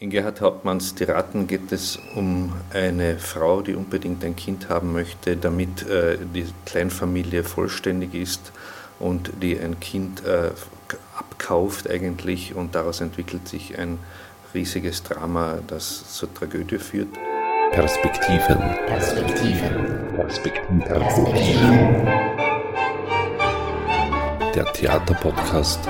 In Gerhard Hauptmanns Die Ratten geht es um eine Frau, die unbedingt ein Kind haben möchte, damit äh, die Kleinfamilie vollständig ist und die ein Kind äh, abkauft eigentlich und daraus entwickelt sich ein riesiges Drama, das zur Tragödie führt. Perspektiven. Perspektiven. Perspektiven. Perspektiven. Der Theaterpodcast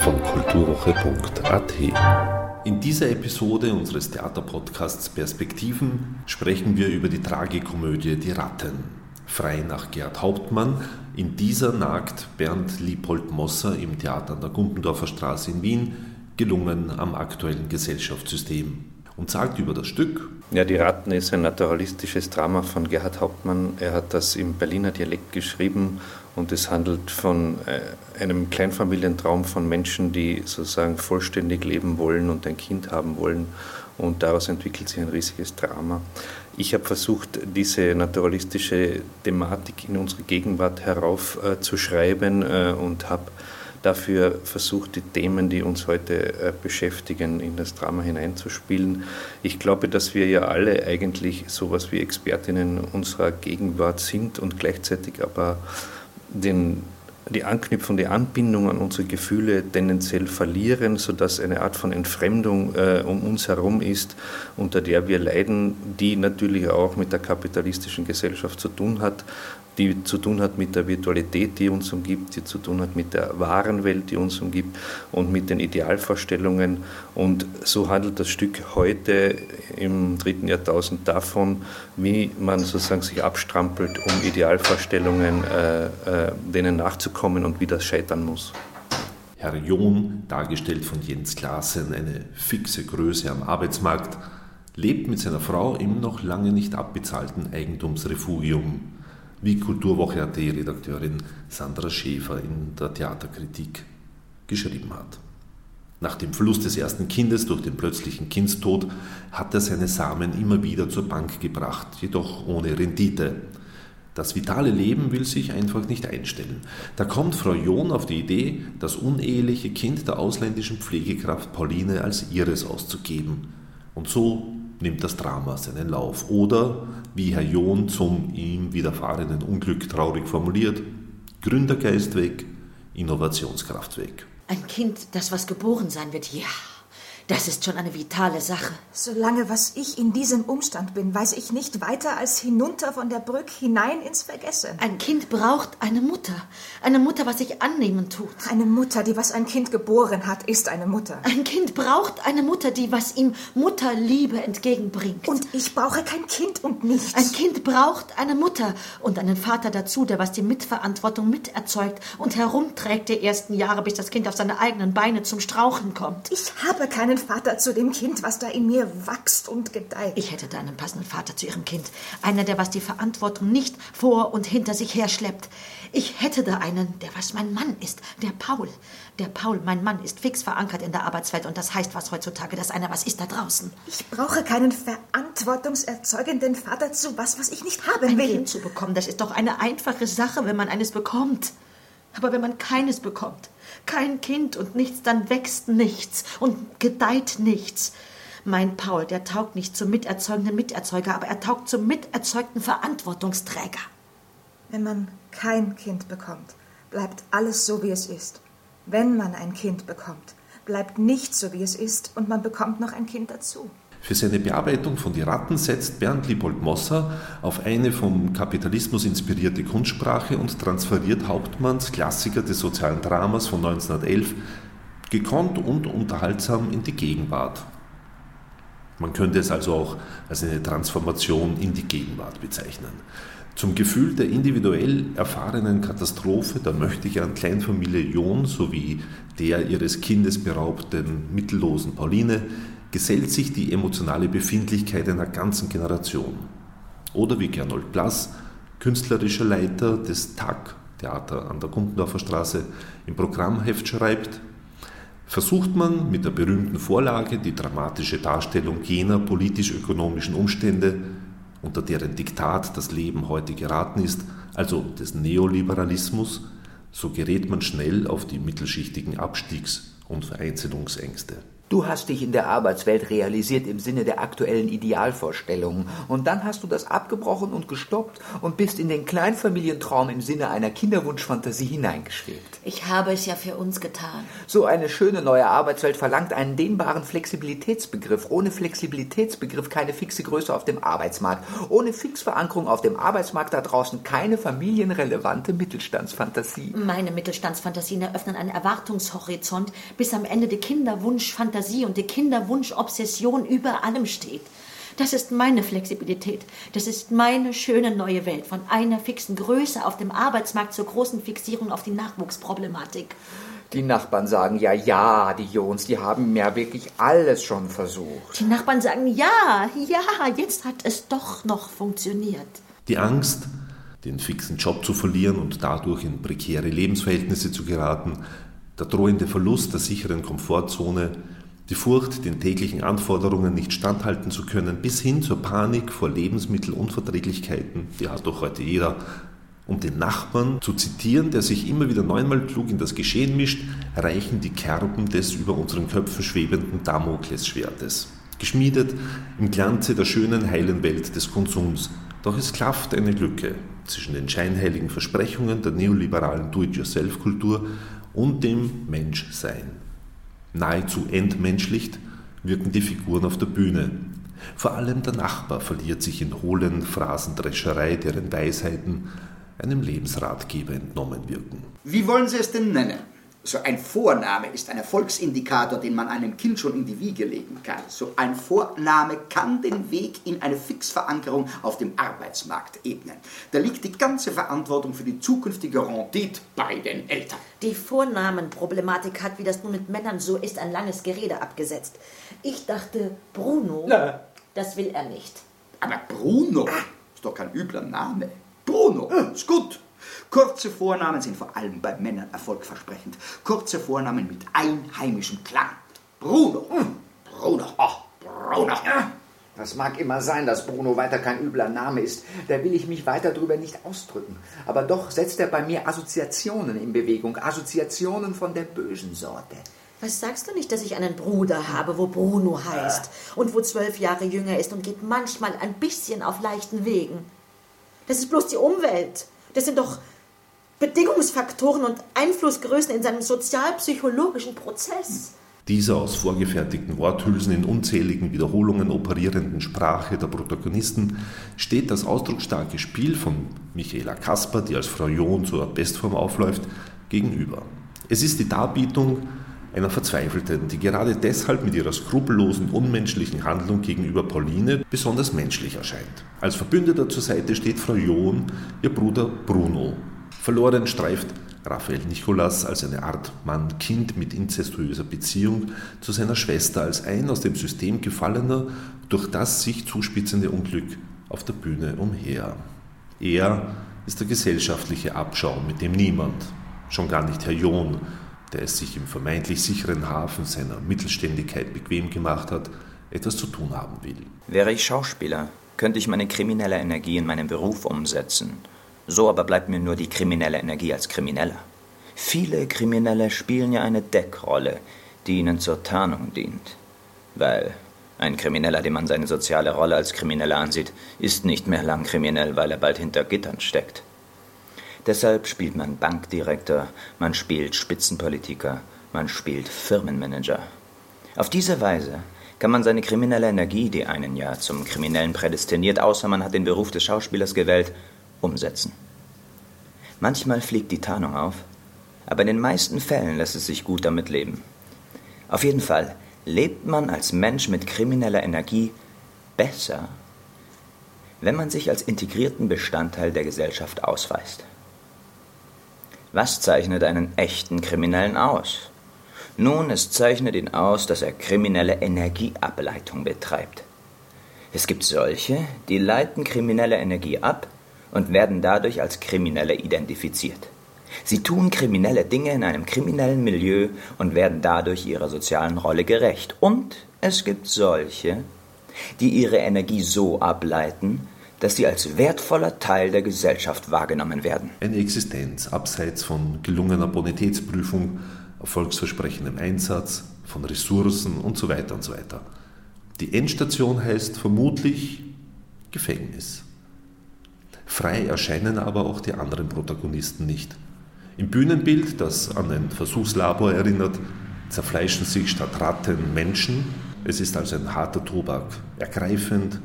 von kulturwoche.at. In dieser Episode unseres Theaterpodcasts Perspektiven sprechen wir über die Tragikomödie Die Ratten. Frei nach Gerd Hauptmann. In dieser nagt Bernd Liepold Mosser im Theater an der Gumpendorfer Straße in Wien, gelungen am aktuellen Gesellschaftssystem und sagt über das Stück. Ja, Die Ratten ist ein naturalistisches Drama von Gerhard Hauptmann. Er hat das im Berliner Dialekt geschrieben und es handelt von äh, einem Kleinfamilientraum von Menschen, die sozusagen vollständig leben wollen und ein Kind haben wollen. Und daraus entwickelt sich ein riesiges Drama. Ich habe versucht, diese naturalistische Thematik in unsere Gegenwart heraufzuschreiben äh, und habe dafür versucht, die Themen, die uns heute äh, beschäftigen, in das Drama hineinzuspielen. Ich glaube, dass wir ja alle eigentlich sowas wie Expertinnen unserer Gegenwart sind und gleichzeitig aber den die Anknüpfung, die Anbindung an unsere Gefühle tendenziell verlieren, sodass eine Art von Entfremdung äh, um uns herum ist, unter der wir leiden, die natürlich auch mit der kapitalistischen Gesellschaft zu tun hat, die zu tun hat mit der Virtualität, die uns umgibt, die zu tun hat mit der wahren Welt, die uns umgibt und mit den Idealvorstellungen. Und so handelt das Stück heute im dritten Jahrtausend davon, wie man sozusagen sich abstrampelt, um Idealvorstellungen äh, äh, denen nachzukommen und wie das scheitern muss. Herr John, dargestellt von Jens Klaassen, eine fixe Größe am Arbeitsmarkt, lebt mit seiner Frau im noch lange nicht abbezahlten Eigentumsrefugium wie Kulturwoche AT-Redakteurin Sandra Schäfer in der Theaterkritik geschrieben hat. Nach dem Verlust des ersten Kindes durch den plötzlichen Kindstod hat er seine Samen immer wieder zur Bank gebracht, jedoch ohne Rendite. Das vitale Leben will sich einfach nicht einstellen. Da kommt Frau John auf die Idee, das uneheliche Kind der ausländischen Pflegekraft Pauline als ihres auszugeben. Und so nimmt das Drama seinen Lauf. Oder, wie Herr John zum ihm widerfahrenen Unglück traurig formuliert, Gründergeist weg, Innovationskraft weg. Ein Kind, das was geboren sein wird, ja. Das ist schon eine vitale Sache. Solange was ich in diesem Umstand bin, weiß ich nicht weiter als hinunter von der Brücke hinein ins Vergessen. Ein Kind braucht eine Mutter. Eine Mutter, was sich annehmen tut. Eine Mutter, die was ein Kind geboren hat, ist eine Mutter. Ein Kind braucht eine Mutter, die was ihm Mutterliebe entgegenbringt. Und ich brauche kein Kind und nichts. Ein Kind braucht eine Mutter und einen Vater dazu, der was die Mitverantwortung miterzeugt und herumträgt die ersten Jahre, bis das Kind auf seine eigenen Beine zum Strauchen kommt. Ich habe keinen einen Vater zu dem Kind, was da in mir wächst und gedeiht. Ich hätte da einen passenden Vater zu ihrem Kind. Einer, der was die Verantwortung nicht vor und hinter sich herschleppt. Ich hätte da einen, der was mein Mann ist, der Paul. Der Paul, mein Mann, ist fix verankert in der Arbeitswelt und das heißt was heutzutage, dass einer was ist da draußen. Ich brauche keinen verantwortungserzeugenden Vater zu was, was ich nicht haben Ein will. Kind zu bekommen, das ist doch eine einfache Sache, wenn man eines bekommt. Aber wenn man keines bekommt, kein Kind und nichts, dann wächst nichts und gedeiht nichts. Mein Paul, der taugt nicht zum miterzeugenden Miterzeuger, aber er taugt zum miterzeugten Verantwortungsträger. Wenn man kein Kind bekommt, bleibt alles so, wie es ist. Wenn man ein Kind bekommt, bleibt nichts so, wie es ist und man bekommt noch ein Kind dazu. Für seine Bearbeitung von Die Ratten setzt Bernd Liebold Mosser auf eine vom Kapitalismus inspirierte Kunstsprache und transferiert Hauptmanns Klassiker des sozialen Dramas von 1911 gekonnt und unterhaltsam in die Gegenwart. Man könnte es also auch als eine Transformation in die Gegenwart bezeichnen. Zum Gefühl der individuell erfahrenen Katastrophe der möchte ich an Kleinfamilie John sowie der ihres Kindes beraubten mittellosen Pauline gesellt sich die emotionale Befindlichkeit einer ganzen Generation. Oder wie Gernot Blass, künstlerischer Leiter des TAG, Theater an der Gumpendorfer Straße, im Programmheft schreibt, versucht man mit der berühmten Vorlage die dramatische Darstellung jener politisch-ökonomischen Umstände, unter deren Diktat das Leben heute geraten ist, also des Neoliberalismus, so gerät man schnell auf die mittelschichtigen Abstiegs- und Vereinzelungsängste. Du hast dich in der Arbeitswelt realisiert im Sinne der aktuellen Idealvorstellungen. Und dann hast du das abgebrochen und gestoppt und bist in den Kleinfamilientraum im Sinne einer Kinderwunschfantasie hineingeschwebt. Ich habe es ja für uns getan. So eine schöne neue Arbeitswelt verlangt einen dehnbaren Flexibilitätsbegriff. Ohne Flexibilitätsbegriff keine fixe Größe auf dem Arbeitsmarkt. Ohne Fixverankerung auf dem Arbeitsmarkt da draußen keine familienrelevante Mittelstandsfantasie. Meine Mittelstandsfantasien eröffnen einen Erwartungshorizont, bis am Ende die Kinderwunschfantasie und die Kinderwunschobsession über allem steht. Das ist meine Flexibilität. Das ist meine schöne neue Welt. Von einer fixen Größe auf dem Arbeitsmarkt zur großen Fixierung auf die Nachwuchsproblematik. Die Nachbarn sagen ja, ja, die Jons, die haben ja wirklich alles schon versucht. Die Nachbarn sagen ja, ja, jetzt hat es doch noch funktioniert. Die Angst, den fixen Job zu verlieren und dadurch in prekäre Lebensverhältnisse zu geraten, der drohende Verlust der sicheren Komfortzone, die Furcht, den täglichen Anforderungen nicht standhalten zu können, bis hin zur Panik vor Lebensmittelunverträglichkeiten, die hat doch heute jeder, um den Nachbarn zu zitieren, der sich immer wieder neunmal klug in das Geschehen mischt, reichen die Kerben des über unseren Köpfen schwebenden Damoklesschwertes. Geschmiedet im Glanze der schönen, heilen Welt des Konsums. Doch es klafft eine Lücke zwischen den scheinheiligen Versprechungen der neoliberalen Do-it-yourself-Kultur und dem Menschsein. Nahezu entmenschlicht wirken die Figuren auf der Bühne. Vor allem der Nachbar verliert sich in hohlen Phrasendrescherei, deren Weisheiten einem Lebensratgeber entnommen wirken. Wie wollen Sie es denn nennen? So ein Vorname ist ein Erfolgsindikator, den man einem Kind schon in die Wiege legen kann. So ein Vorname kann den Weg in eine Fixverankerung auf dem Arbeitsmarkt ebnen. Da liegt die ganze Verantwortung für die zukünftige Rendite bei den Eltern. Die Vornamenproblematik hat, wie das nun mit Männern so ist, ein langes Gerede abgesetzt. Ich dachte, Bruno, Na. das will er nicht. Aber Bruno ist doch kein übler Name. Bruno ist gut. Kurze Vornamen sind vor allem bei Männern erfolgversprechend. Kurze Vornamen mit einheimischem Klang. Bruno. hm, Bruno. Oh, Bruno. Das mag immer sein, dass Bruno weiter kein übler Name ist. Da will ich mich weiter drüber nicht ausdrücken. Aber doch setzt er bei mir Assoziationen in Bewegung. Assoziationen von der bösen Sorte. Was sagst du nicht, dass ich einen Bruder habe, wo Bruno heißt und wo zwölf Jahre jünger ist und geht manchmal ein bisschen auf leichten Wegen? Das ist bloß die Umwelt. Das sind doch Bedingungsfaktoren und Einflussgrößen in seinem sozialpsychologischen Prozess. Dieser aus vorgefertigten Worthülsen in unzähligen Wiederholungen operierenden Sprache der Protagonisten steht das ausdrucksstarke Spiel von Michaela Kasper, die als Frau John zur Bestform aufläuft, gegenüber. Es ist die Darbietung einer Verzweifelten, die gerade deshalb mit ihrer skrupellosen, unmenschlichen Handlung gegenüber Pauline besonders menschlich erscheint. Als Verbündeter zur Seite steht Frau John, ihr Bruder Bruno. Verloren streift Raphael Nicholas als eine Art Mann-Kind mit inzestuöser Beziehung zu seiner Schwester als ein aus dem System gefallener, durch das sich zuspitzende Unglück auf der Bühne umher. Er ist der gesellschaftliche Abschaum, mit dem niemand, schon gar nicht Herr John, der es sich im vermeintlich sicheren Hafen seiner Mittelständigkeit bequem gemacht hat, etwas zu tun haben will. Wäre ich Schauspieler, könnte ich meine kriminelle Energie in meinen Beruf umsetzen. So aber bleibt mir nur die kriminelle Energie als Krimineller. Viele Kriminelle spielen ja eine Deckrolle, die ihnen zur Tarnung dient. Weil ein Krimineller, dem man seine soziale Rolle als Krimineller ansieht, ist nicht mehr lang kriminell, weil er bald hinter Gittern steckt. Deshalb spielt man Bankdirektor, man spielt Spitzenpolitiker, man spielt Firmenmanager. Auf diese Weise kann man seine kriminelle Energie, die einen ja zum Kriminellen prädestiniert, außer man hat den Beruf des Schauspielers gewählt, umsetzen. Manchmal fliegt die Tarnung auf, aber in den meisten Fällen lässt es sich gut damit leben. Auf jeden Fall lebt man als Mensch mit krimineller Energie besser, wenn man sich als integrierten Bestandteil der Gesellschaft ausweist. Was zeichnet einen echten Kriminellen aus? Nun, es zeichnet ihn aus, dass er kriminelle Energieableitung betreibt. Es gibt solche, die leiten kriminelle Energie ab und werden dadurch als Kriminelle identifiziert. Sie tun kriminelle Dinge in einem kriminellen Milieu und werden dadurch ihrer sozialen Rolle gerecht. Und es gibt solche, die ihre Energie so ableiten, dass sie als wertvoller Teil der Gesellschaft wahrgenommen werden. Eine Existenz abseits von gelungener Bonitätsprüfung, erfolgsversprechendem Einsatz, von Ressourcen und so weiter und so weiter. Die Endstation heißt vermutlich Gefängnis. Frei erscheinen aber auch die anderen Protagonisten nicht. Im Bühnenbild, das an ein Versuchslabor erinnert, zerfleischen sich statt Ratten Menschen. Es ist also ein harter Tobak, ergreifend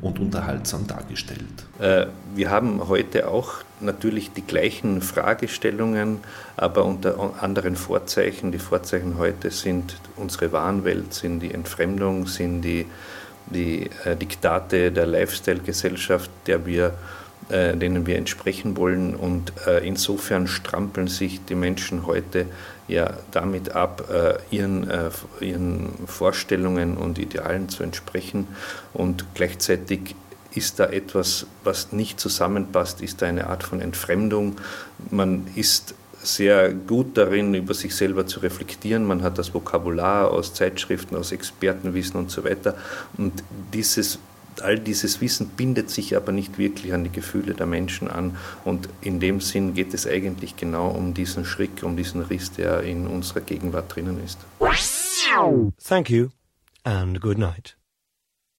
und unterhaltsam dargestellt. Äh, wir haben heute auch natürlich die gleichen Fragestellungen, aber unter anderen Vorzeichen. Die Vorzeichen heute sind unsere Wahnwelt, sind die Entfremdung, sind die, die äh, Diktate der Lifestyle-Gesellschaft, der wir äh, denen wir entsprechen wollen. Und äh, insofern strampeln sich die Menschen heute ja damit ab, äh, ihren, äh, ihren Vorstellungen und Idealen zu entsprechen. Und gleichzeitig ist da etwas, was nicht zusammenpasst, ist da eine Art von Entfremdung. Man ist sehr gut darin, über sich selber zu reflektieren. Man hat das Vokabular aus Zeitschriften, aus Expertenwissen und so weiter. Und dieses all dieses Wissen bindet sich aber nicht wirklich an die Gefühle der Menschen an. Und in dem Sinn geht es eigentlich genau um diesen Schritt, um diesen Riss, der in unserer Gegenwart drinnen ist. Thank you and good night.